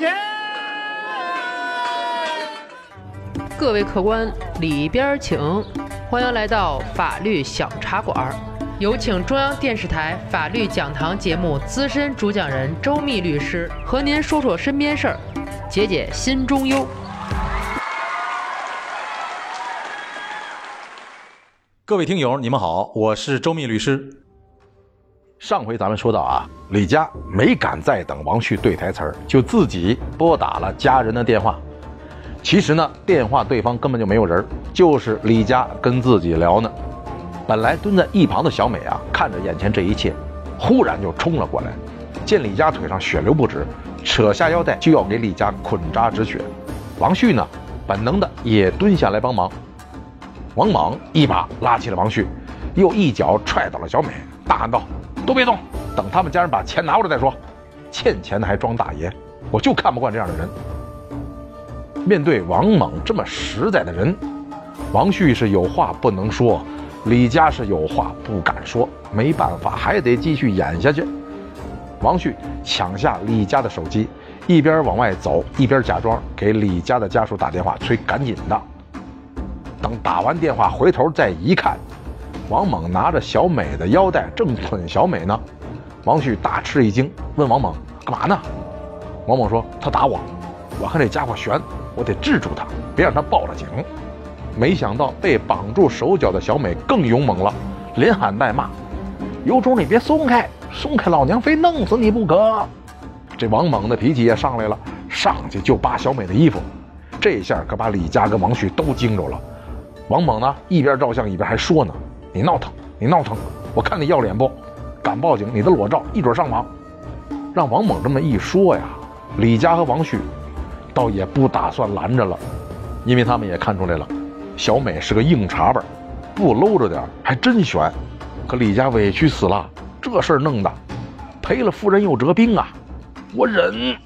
钱。各位客官，里边请，欢迎来到法律小茶馆。有请中央电视台法律讲堂节目资深主讲人周密律师和您说说身边事儿，解解心中忧。各位听友，你们好，我是周密律师。上回咱们说到啊，李佳没敢再等王旭对台词儿，就自己拨打了家人的电话。其实呢，电话对方根本就没有人，就是李佳跟自己聊呢。本来蹲在一旁的小美啊，看着眼前这一切，忽然就冲了过来，见李佳腿上血流不止，扯下腰带就要给李佳捆扎止血。王旭呢，本能的也蹲下来帮忙。王猛一把拉起了王旭，又一脚踹倒了小美，大喊道：“都别动，等他们家人把钱拿过来再说。欠钱的还装大爷，我就看不惯这样的人。”面对王猛这么实在的人，王旭是有话不能说。李佳是有话不敢说，没办法，还得继续演下去。王旭抢下李佳的手机，一边往外走，一边假装给李佳的家属打电话，催赶紧的。等打完电话回头再一看，王猛拿着小美的腰带正捆小美呢。王旭大吃一惊，问王猛干嘛呢？王猛说他打我，我看这家伙悬，我得制住他，别让他报了警。没想到被绑住手脚的小美更勇猛了，连喊带骂：“有种你别松开，松开老娘非弄死你不可！”这王猛的脾气也上来了，上去就扒小美的衣服，这下可把李佳跟王旭都惊着了。王猛呢，一边照相一边还说呢：“你闹腾，你闹腾，我看你要脸不？敢报警，你的裸照一准上网。”让王猛这么一说呀，李佳和王旭倒也不打算拦着了，因为他们也看出来了。小美是个硬茬吧，不搂着点还真悬。可李家委屈死了，这事儿弄的，赔了夫人又折兵啊！我忍。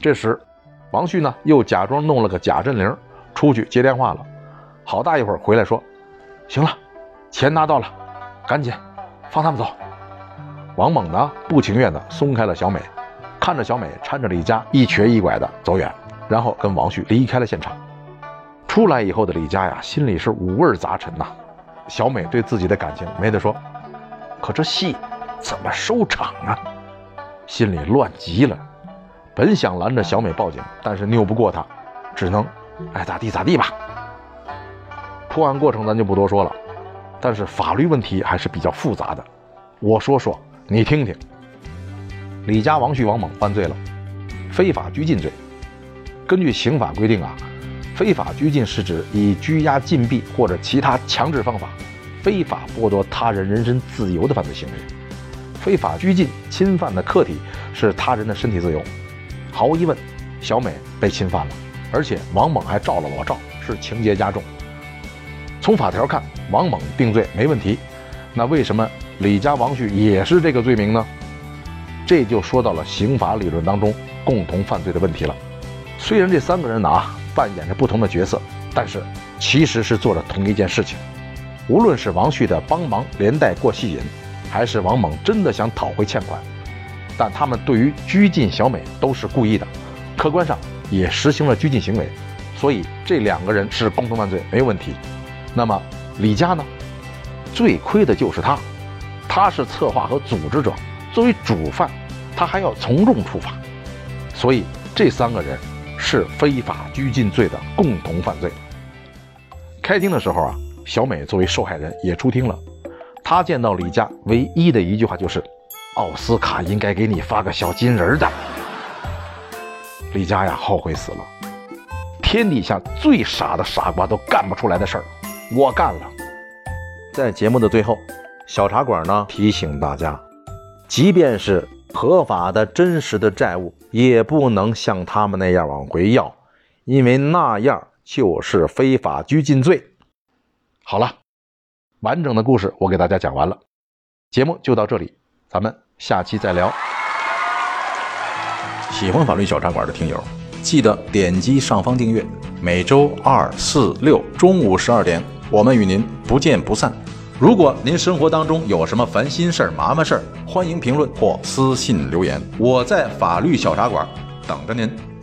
这时，王旭呢又假装弄了个假振铃，出去接电话了。好大一会儿回来说：“行了，钱拿到了，赶紧放他们走。”王猛呢不情愿的松开了小美，看着小美搀着李佳一瘸一拐的走远，然后跟王旭离开了现场。出来以后的李佳呀，心里是五味杂陈呐。小美对自己的感情没得说，可这戏怎么收场啊？心里乱极了。本想拦着小美报警，但是拗不过她，只能爱咋地咋地吧。破案过程咱就不多说了，但是法律问题还是比较复杂的。我说说，你听听。李家王旭、王猛犯罪了，非法拘禁罪。根据刑法规定啊。非法拘禁是指以拘押、禁闭或者其他强制方法，非法剥夺他人人身自由的犯罪行为。非法拘禁侵犯的客体是他人的身体自由。毫无疑问，小美被侵犯了，而且王猛还照了裸照，是情节加重。从法条看，王猛定罪没问题。那为什么李家王旭也是这个罪名呢？这就说到了刑法理论当中共同犯罪的问题了。虽然这三个人呢啊。扮演着不同的角色，但是其实是做了同一件事情。无论是王旭的帮忙连带过戏瘾，还是王猛真的想讨回欠款，但他们对于拘禁小美都是故意的，客观上也实行了拘禁行为，所以这两个人是共同犯罪没有问题。那么李佳呢？最亏的就是他，他是策划和组织者，作为主犯，他还要从重处罚，所以这三个人。是非法拘禁罪的共同犯罪。开庭的时候啊，小美作为受害人也出庭了。她见到李佳，唯一的一句话就是：“奥斯卡应该给你发个小金人的。”李佳呀，后悔死了。天底下最傻的傻瓜都干不出来的事儿，我干了。在节目的最后，小茶馆呢提醒大家，即便是。合法的、真实的债务也不能像他们那样往回要，因为那样就是非法拘禁罪。好了，完整的故事我给大家讲完了，节目就到这里，咱们下期再聊。喜欢法律小茶馆的听友，记得点击上方订阅，每周二、四、六中午十二点，我们与您不见不散。如果您生活当中有什么烦心事儿、麻烦事儿，欢迎评论或私信留言，我在法律小茶馆等着您。